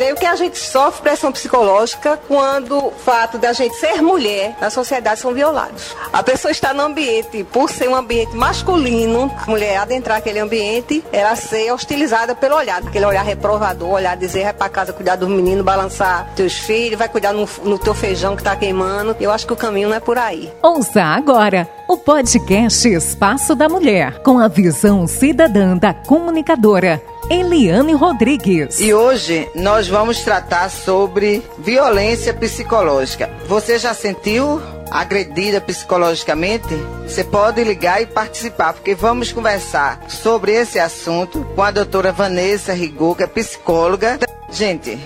creio que a gente sofre pressão psicológica quando o fato da gente ser mulher na sociedade são violados. A pessoa está no ambiente, por ser um ambiente masculino, a mulher adentrar aquele ambiente, ela ser hostilizada pelo olhar, aquele olhar reprovador, olhar dizer, vai pra casa cuidar dos meninos, balançar teus filhos, vai cuidar no, no teu feijão que tá queimando. Eu acho que o caminho não é por aí. Ouça agora o podcast Espaço da Mulher, com a visão cidadã da comunicadora Eliane Rodrigues. E hoje nós vamos tratar sobre violência psicológica. Você já sentiu agredida psicologicamente? Você pode ligar e participar, porque vamos conversar sobre esse assunto com a doutora Vanessa Rigor, que é psicóloga. Gente,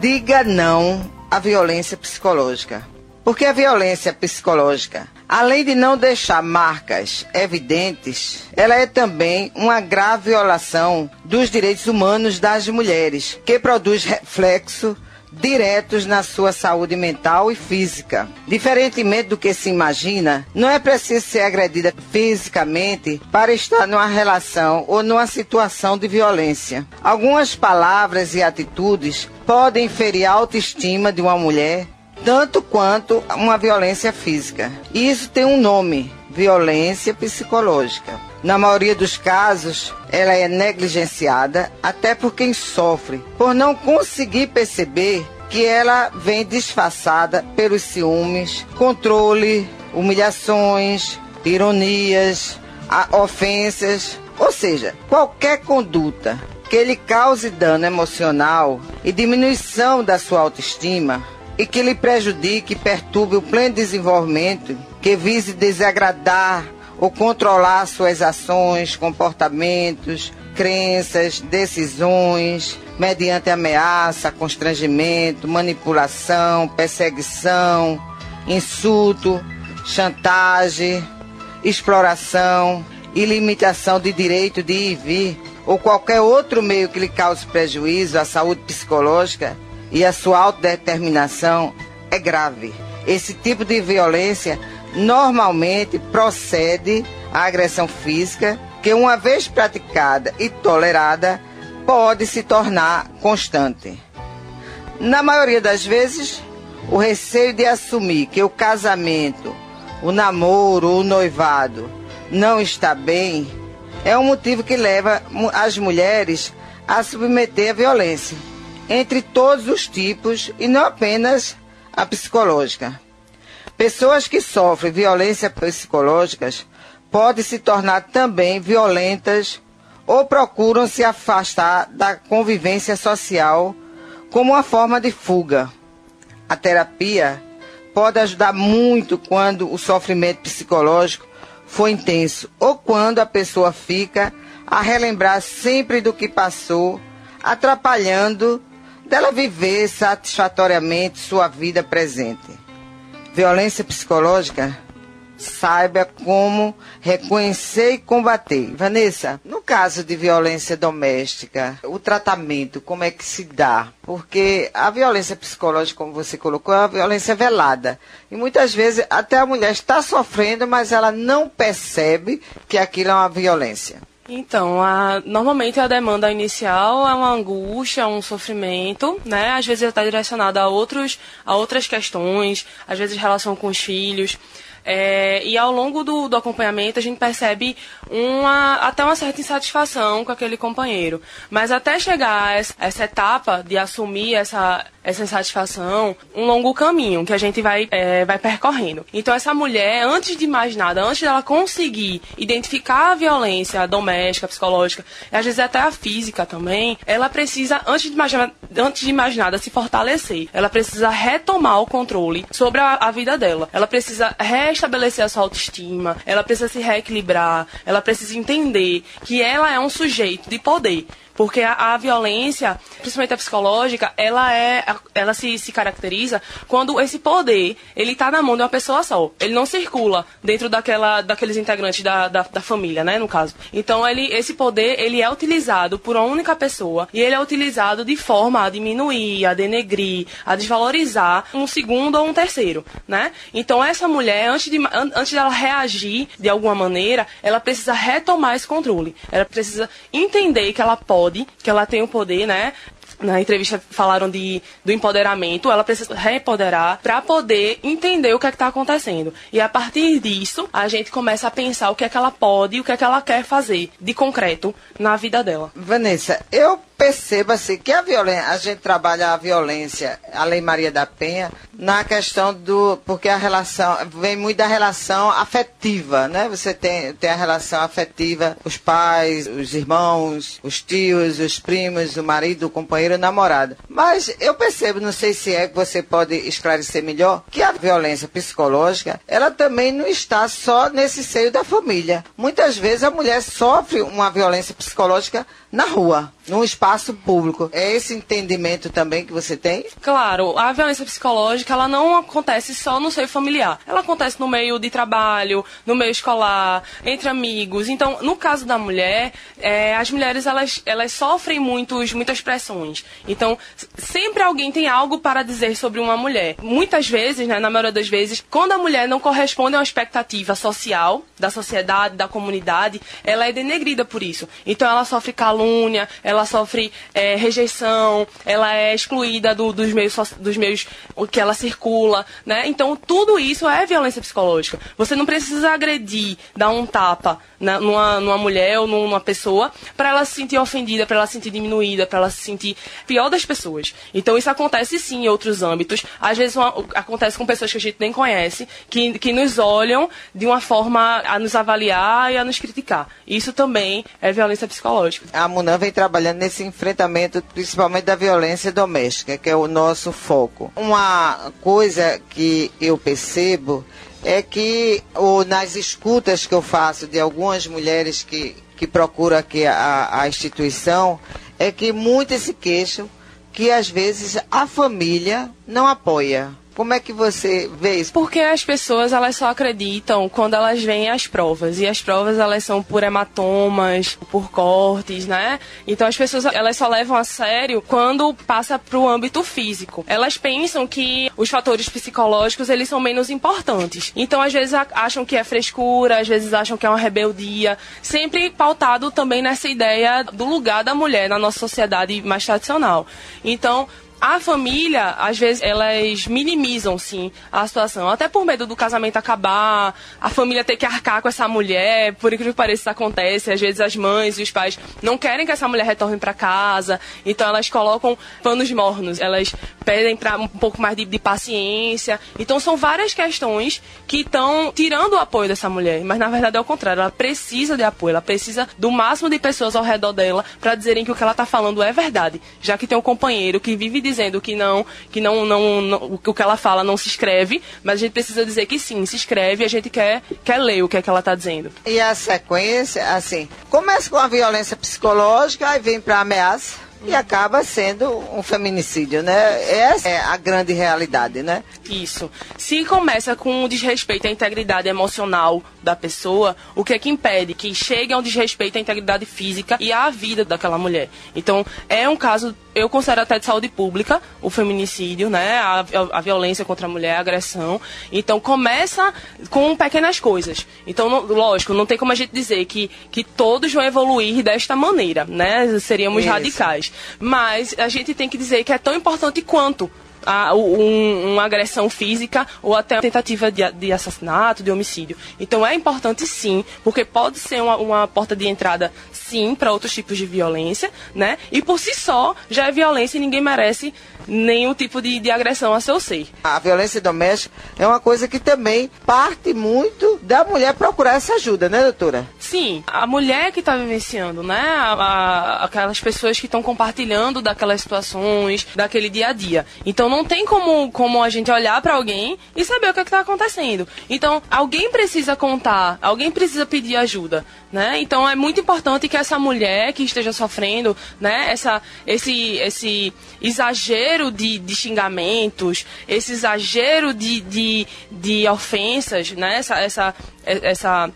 diga não à violência psicológica. Porque a violência psicológica, além de não deixar marcas evidentes, ela é também uma grave violação dos direitos humanos das mulheres, que produz reflexo diretos na sua saúde mental e física. Diferentemente do que se imagina, não é preciso ser agredida fisicamente para estar numa relação ou numa situação de violência. Algumas palavras e atitudes podem ferir a autoestima de uma mulher tanto quanto uma violência física. E isso tem um nome: violência psicológica. Na maioria dos casos, ela é negligenciada até por quem sofre, por não conseguir perceber que ela vem disfarçada pelos ciúmes, controle, humilhações, ironias, ofensas, ou seja, qualquer conduta que lhe cause dano emocional e diminuição da sua autoestima e que lhe prejudique e perturbe o pleno desenvolvimento, que vise desagradar ou controlar suas ações, comportamentos, crenças, decisões, mediante ameaça, constrangimento, manipulação, perseguição, insulto, chantagem, exploração e limitação de direito de ir e vir, ou qualquer outro meio que lhe cause prejuízo à saúde psicológica, e a sua autodeterminação é grave. Esse tipo de violência normalmente procede à agressão física, que uma vez praticada e tolerada, pode se tornar constante. Na maioria das vezes, o receio de assumir que o casamento, o namoro, o noivado não está bem é um motivo que leva as mulheres a submeter a violência entre todos os tipos e não apenas a psicológica. Pessoas que sofrem violência psicológicas podem se tornar também violentas ou procuram se afastar da convivência social como uma forma de fuga. A terapia pode ajudar muito quando o sofrimento psicológico for intenso ou quando a pessoa fica a relembrar sempre do que passou, atrapalhando dela viver satisfatoriamente sua vida presente. Violência psicológica, saiba como reconhecer e combater. Vanessa, no caso de violência doméstica, o tratamento, como é que se dá? Porque a violência psicológica, como você colocou, é uma violência velada. E muitas vezes até a mulher está sofrendo, mas ela não percebe que aquilo é uma violência. Então, a, normalmente a demanda inicial é uma angústia, um sofrimento, né? Às vezes está direcionada a, outros, a outras questões, às vezes relação com os filhos. É, e ao longo do, do, acompanhamento a gente percebe uma, até uma certa insatisfação com aquele companheiro. Mas até chegar a essa, essa etapa de assumir essa, essa insatisfação, um longo caminho que a gente vai, é, vai percorrendo. Então, essa mulher, antes de mais nada, antes dela conseguir identificar a violência doméstica, psicológica, e às vezes até a física também, ela precisa, antes de mais, antes de mais nada, se fortalecer. Ela precisa retomar o controle sobre a, a vida dela. Ela precisa restabelecer a sua autoestima, ela precisa se reequilibrar, ela precisa entender que ela é um sujeito de poder. Porque a, a, violência, principalmente a psicológica, ela é, ela se, se caracteriza quando esse poder, ele tá na mão de uma pessoa só. Ele não circula dentro daquela, daqueles integrantes da, da, da família, né, no caso. Então, ele, esse poder, ele é utilizado por uma única pessoa e ele é utilizado de forma a diminuir, a denegrir, a desvalorizar um segundo ou um terceiro, né? Então, essa mulher, antes de, antes dela reagir de alguma maneira, ela precisa retomar esse controle. Ela precisa entender que ela pode pode, que ela tem o poder, né? na entrevista falaram de, do empoderamento, ela precisa reempoderar para poder entender o que é está acontecendo. E a partir disso, a gente começa a pensar o que é que ela pode o que é que ela quer fazer de concreto na vida dela. Vanessa, eu perceba assim que a violência, a gente trabalha a violência, a Lei Maria da Penha, na questão do. Porque a relação vem muito da relação afetiva, né? Você tem, tem a relação afetiva, os pais, os irmãos, os tios, os primos, o marido, o companheiro, o namorado. Mas eu percebo, não sei se é que você pode esclarecer melhor, que a violência psicológica, ela também não está só nesse seio da família. Muitas vezes a mulher sofre uma violência psicológica na rua, num espaço público. É esse entendimento também que você tem? Claro, a violência psicológica ela não acontece só no seio familiar. Ela acontece no meio de trabalho, no meio escolar, entre amigos. Então, no caso da mulher, é, as mulheres elas, elas sofrem muitos, muitas pressões. Então, sempre alguém tem algo para dizer sobre uma mulher. Muitas vezes, né, na maioria das vezes, quando a mulher não corresponde a uma expectativa social da sociedade, da comunidade, ela é denegrida por isso. Então, ela sofre calúnia, ela sofre é, rejeição, ela é excluída do, dos meios dos meios que ela circula, né? Então tudo isso é violência psicológica. Você não precisa agredir, dar um tapa na, numa, numa mulher ou numa pessoa para ela se sentir ofendida, para ela se sentir diminuída, para ela se sentir pior das pessoas. Então isso acontece sim em outros âmbitos. Às vezes uma, acontece com pessoas que a gente nem conhece, que, que nos olham de uma forma a nos avaliar e a nos criticar. Isso também é violência psicológica. A Munan vem trabalhando nesse enfrentamento, principalmente da violência doméstica, que é o nosso foco. Uma coisa que eu percebo é que ou nas escutas que eu faço de algumas mulheres que, que procuram aqui a, a instituição, é que muitas se queixam que às vezes a família não apoia. Como é que você vê isso? Porque as pessoas elas só acreditam quando elas veem as provas e as provas elas são por hematomas, por cortes, né? Então as pessoas elas só levam a sério quando passa para o âmbito físico. Elas pensam que os fatores psicológicos eles são menos importantes. Então às vezes acham que é frescura, às vezes acham que é uma rebeldia, sempre pautado também nessa ideia do lugar da mulher na nossa sociedade mais tradicional. Então a família, às vezes, elas minimizam, sim, a situação. Até por medo do casamento acabar, a família ter que arcar com essa mulher, por incrível que pareça, isso acontece. Às vezes as mães e os pais não querem que essa mulher retorne para casa, então elas colocam panos mornos, elas pedem para um pouco mais de, de, paciência. Então são várias questões que estão tirando o apoio dessa mulher, mas na verdade é o contrário, ela precisa de apoio, ela precisa do máximo de pessoas ao redor dela para dizerem que o que ela está falando é verdade, já que tem um companheiro que vive de dizendo que não, que não, não, não, o que ela fala não se escreve, mas a gente precisa dizer que sim, se escreve e a gente quer, quer ler o que é que ela está dizendo. E a sequência, assim, começa com a violência psicológica, aí vem para ameaça e acaba sendo um feminicídio, né? Essa é a grande realidade, né? Isso. Se começa com um desrespeito à integridade emocional da pessoa, o que é que impede que chegue a um desrespeito à integridade física e à vida daquela mulher? Então, é um caso, eu considero até de saúde pública, o feminicídio, né? A, a violência contra a mulher, a agressão. Então, começa com pequenas coisas. Então, não, lógico, não tem como a gente dizer que, que todos vão evoluir desta maneira, né? Seríamos Isso. radicais. Mas a gente tem que dizer que é tão importante quanto a, um, uma agressão física ou até uma tentativa de, de, assassinato, de homicídio. Então é importante sim, porque pode ser uma, uma porta de entrada sim para outros tipos de violência, né? E por si só já é violência e ninguém merece nenhum tipo de, de agressão a seu ser. A violência doméstica é uma coisa que também parte muito da mulher procurar essa ajuda, né, doutora? Sim, a mulher que está vivenciando, né? A, a, aquelas pessoas que estão compartilhando daquelas situações, daquele dia a dia. Então não tem como, como a gente olhar para alguém e saber o que é está acontecendo. Então alguém precisa contar, alguém precisa pedir ajuda, né? Então é muito importante que essa mulher que esteja sofrendo, né? Essa, esse, esse exagero de, de xingamentos, esse exagero de, de, de ofensas, né? Essa, essa, essa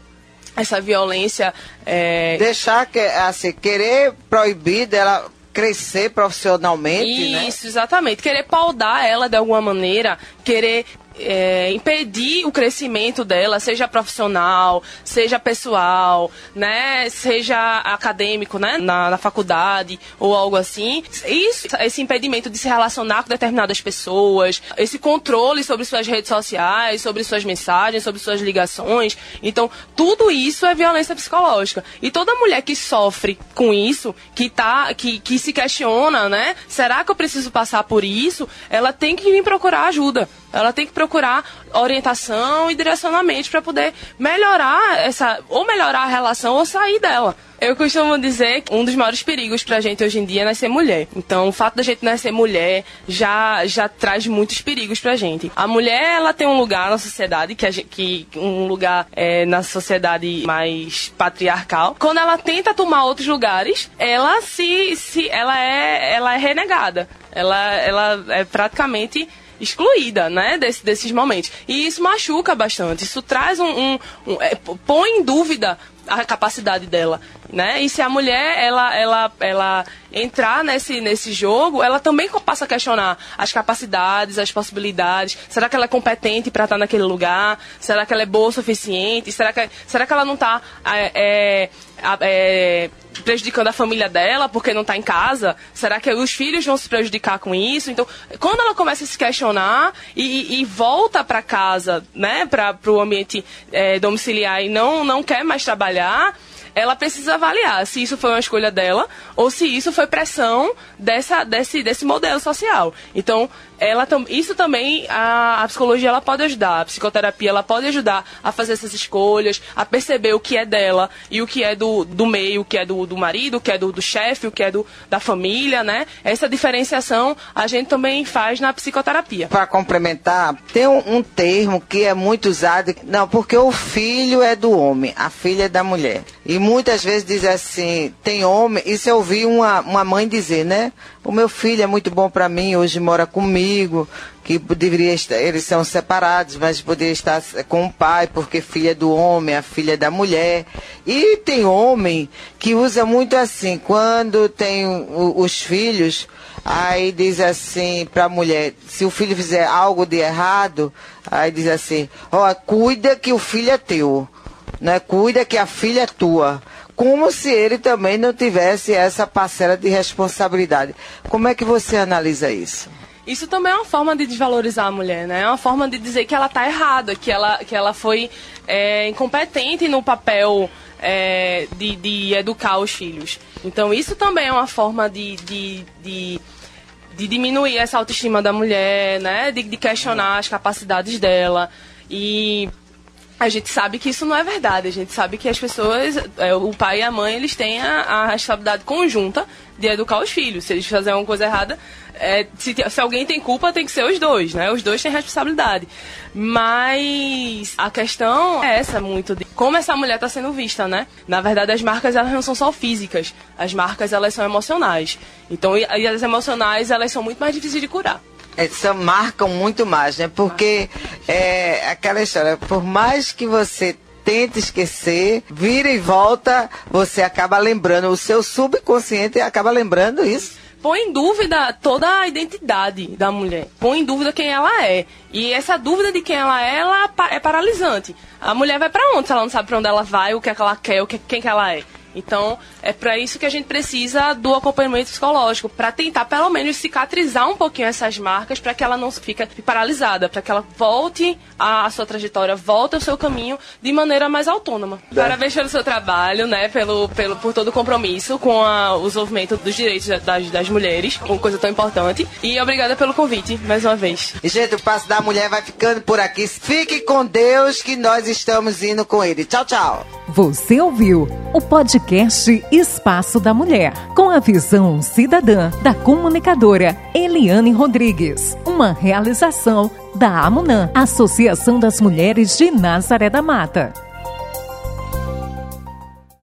essa violência é... deixar que assim querer proibir dela crescer profissionalmente né? isso né? exatamente querer paudar ela de alguma maneira querer é, impedir o crescimento dela, seja profissional, seja pessoal, né, seja acadêmico, né, na, na faculdade ou algo assim. Isso, esse impedimento de se relacionar com determinadas pessoas, esse controle sobre suas redes sociais, sobre suas mensagens, sobre suas ligações. Então, tudo isso é violência psicológica. E toda mulher que sofre com isso, que tá, que, que se questiona, né, será que eu preciso passar por isso? Ela tem que vir procurar ajuda. Ela tem que procurar orientação e direcionamento para poder melhorar essa, ou melhorar a relação ou sair dela. Eu costumo dizer que um dos maiores perigos pra gente hoje em dia é nascer mulher. Então, o fato da gente nascer mulher já, já traz muitos perigos pra gente. A mulher, ela tem um lugar na sociedade, que, gente, que um lugar é, na sociedade mais patriarcal. Quando ela tenta tomar outros lugares, ela se, se ela é, ela é renegada. Ela, ela é praticamente excluída, né, desse, desses momentos. E isso machuca bastante, isso traz um, um, um é, põe em dúvida a capacidade dela, né? E se a mulher ela ela ela entrar nesse nesse jogo, ela também passa a questionar as capacidades, as possibilidades. Será que ela é competente para estar naquele lugar? Será que ela é boa o suficiente? Será que será que ela não está é, é, é prejudicando a família dela porque não está em casa? Será que os filhos vão se prejudicar com isso? Então, quando ela começa a se questionar e, e volta para casa, né, para o ambiente é, domiciliar e não, não quer mais trabalhar, ela precisa avaliar se isso foi uma escolha dela ou se isso foi pressão dessa, desse, desse modelo social. Então, ela isso também a, a, psicologia ela pode ajudar, a psicoterapia ela pode ajudar a fazer essas escolhas, a perceber o que é dela e o que é do, do meio, o que é do, do marido, o que é do, do chefe, o que é do, da família, né? Essa diferenciação a gente também faz na psicoterapia. Para complementar, tem um, um termo que é muito usado, não, porque o filho é do homem, a filha é da mulher. E muitas vezes diz assim, tem homem, isso eu ouvi uma, uma mãe dizer, né? O meu filho é muito bom para mim, hoje mora comigo, que deveria estar, eles são separados, mas poderia estar com o pai, porque filha do homem, a filha da mulher. E tem homem que usa muito assim, quando tem os filhos, aí diz assim para a mulher, se o filho fizer algo de errado, aí diz assim, ó, oh, cuida que o filho é teu, né? Cuida que a filha é tua como se ele também não tivesse essa parcela de responsabilidade. Como é que você analisa isso? Isso também é uma forma de desvalorizar a mulher, né? É uma forma de dizer que ela está errada, que ela, que ela foi é, incompetente no papel é, de, de, educar os filhos. Então, isso também é uma forma de, de, de, de diminuir essa autoestima da mulher, né? De, de questionar as capacidades dela. E a gente sabe que isso não é verdade. A gente sabe que as pessoas, é, o pai e a mãe, eles têm a, a responsabilidade conjunta de educar os filhos. Se eles fizerem uma coisa errada, é, se, se, alguém tem culpa, tem que ser os dois, né? Os dois têm responsabilidade. Mas a questão é essa muito de como essa mulher está sendo vista, né? Na verdade, as marcas elas não são só físicas. As marcas elas são emocionais. Então, e, e as emocionais elas são muito mais difíceis de curar. Essa marcam muito mais, né? Porque é aquela história, por mais que você tente esquecer, vira e volta, você acaba lembrando, o seu subconsciente acaba lembrando isso põe em dúvida toda a identidade da mulher, põe em dúvida quem ela é. E essa dúvida de quem ela é, ela é paralisante. A mulher vai para onde se ela não sabe para onde ela vai, o que, é que ela quer, o que, quem que ela é? Então, é para isso que a gente precisa do acompanhamento psicológico, para tentar pelo menos cicatrizar um pouquinho essas marcas, para que ela não fique paralisada, para que ela volte à sua trajetória, volte ao seu caminho de maneira mais autônoma. É. Parabéns pelo seu trabalho, né, pelo, pelo, por todo o compromisso com a, o desenvolvimento dos direitos das, das mulheres, uma coisa tão importante. E obrigada pelo convite, mais uma vez. Gente, o Passo da Mulher vai ficando por aqui. Fique com Deus que nós estamos indo com ele. Tchau, tchau. Você ouviu o podcast Espaço da Mulher, com a visão cidadã da comunicadora Eliane Rodrigues. Uma realização da AMUNAM, Associação das Mulheres de Nazaré da Mata.